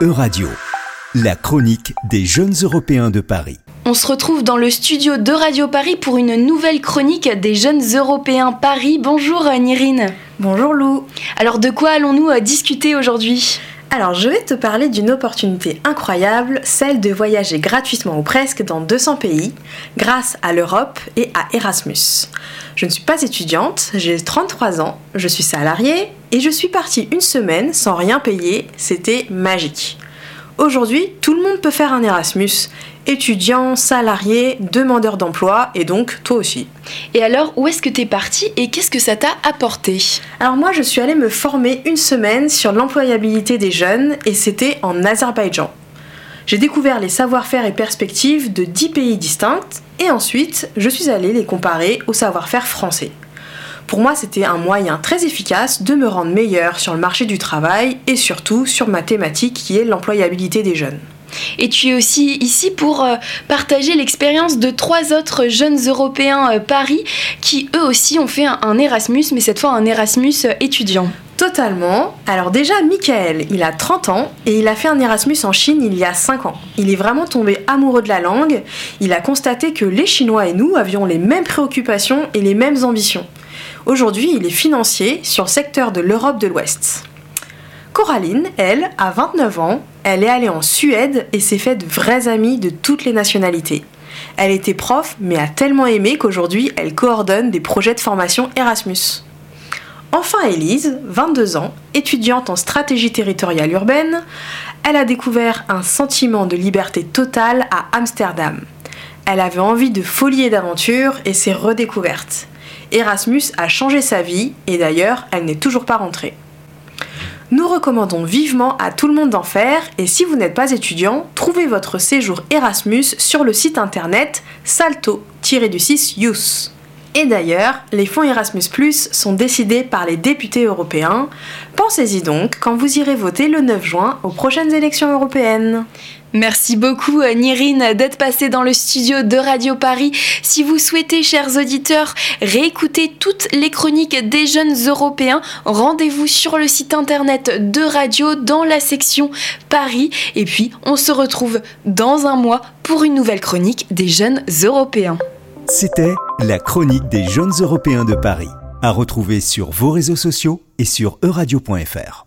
E-Radio, la chronique des jeunes Européens de Paris. On se retrouve dans le studio de Radio Paris pour une nouvelle chronique des jeunes Européens Paris. Bonjour Nirine. Bonjour Lou. Alors de quoi allons-nous euh, discuter aujourd'hui? Alors, je vais te parler d'une opportunité incroyable, celle de voyager gratuitement ou presque dans 200 pays, grâce à l'Europe et à Erasmus. Je ne suis pas étudiante, j'ai 33 ans, je suis salariée et je suis partie une semaine sans rien payer, c'était magique. Aujourd'hui, tout le monde peut faire un Erasmus, étudiant, salarié, demandeur d'emploi et donc toi aussi. Et alors, où est-ce que tu es parti et qu'est-ce que ça t'a apporté? Alors moi, je suis allée me former une semaine sur l'employabilité des jeunes et c'était en Azerbaïdjan. J'ai découvert les savoir-faire et perspectives de 10 pays distincts et ensuite, je suis allée les comparer au savoir-faire français. Pour moi, c'était un moyen très efficace de me rendre meilleur sur le marché du travail et surtout sur ma thématique qui est l'employabilité des jeunes. Et tu es aussi ici pour euh, partager l'expérience de trois autres jeunes Européens euh, Paris qui eux aussi ont fait un, Erasmus, mais cette fois un Erasmus euh, étudiant. Totalement. Alors déjà, Michael, il a 30 ans et il a fait un Erasmus en Chine il y a 5 ans. Il est vraiment tombé amoureux de la langue. Il a constaté que les Chinois et nous avions les mêmes préoccupations et les mêmes ambitions. Aujourd'hui, il est financier sur le secteur de l'Europe de l'Ouest. Coraline, elle, a 29 ans, elle est allée en Suède et s'est fait de vrais amis de toutes les nationalités. Elle était prof, mais a tellement aimé qu'aujourd'hui, elle coordonne des projets de formation Erasmus. Enfin, Elise, 22 ans, étudiante en stratégie territoriale urbaine, elle a découvert un sentiment de liberté totale à Amsterdam. Elle avait envie de folie et d'aventure et s'est redécouverte. Erasmus a changé sa vie et d'ailleurs, elle n'est toujours pas rentrée. Nous recommandons vivement à tout le monde d'en faire et si vous n'êtes pas étudiant, trouvez votre séjour Erasmus sur le site internet salto-du6 youth. Et d'ailleurs, les fonds Erasmus ⁇ sont décidés par les députés européens. Pensez-y donc quand vous irez voter le 9 juin aux prochaines élections européennes. Merci beaucoup euh, Nirine d'être passée dans le studio de Radio Paris. Si vous souhaitez, chers auditeurs, réécouter toutes les chroniques des jeunes européens, rendez-vous sur le site internet de Radio dans la section Paris. Et puis, on se retrouve dans un mois pour une nouvelle chronique des jeunes européens. C'était la chronique des jeunes européens de Paris, à retrouver sur vos réseaux sociaux et sur euradio.fr.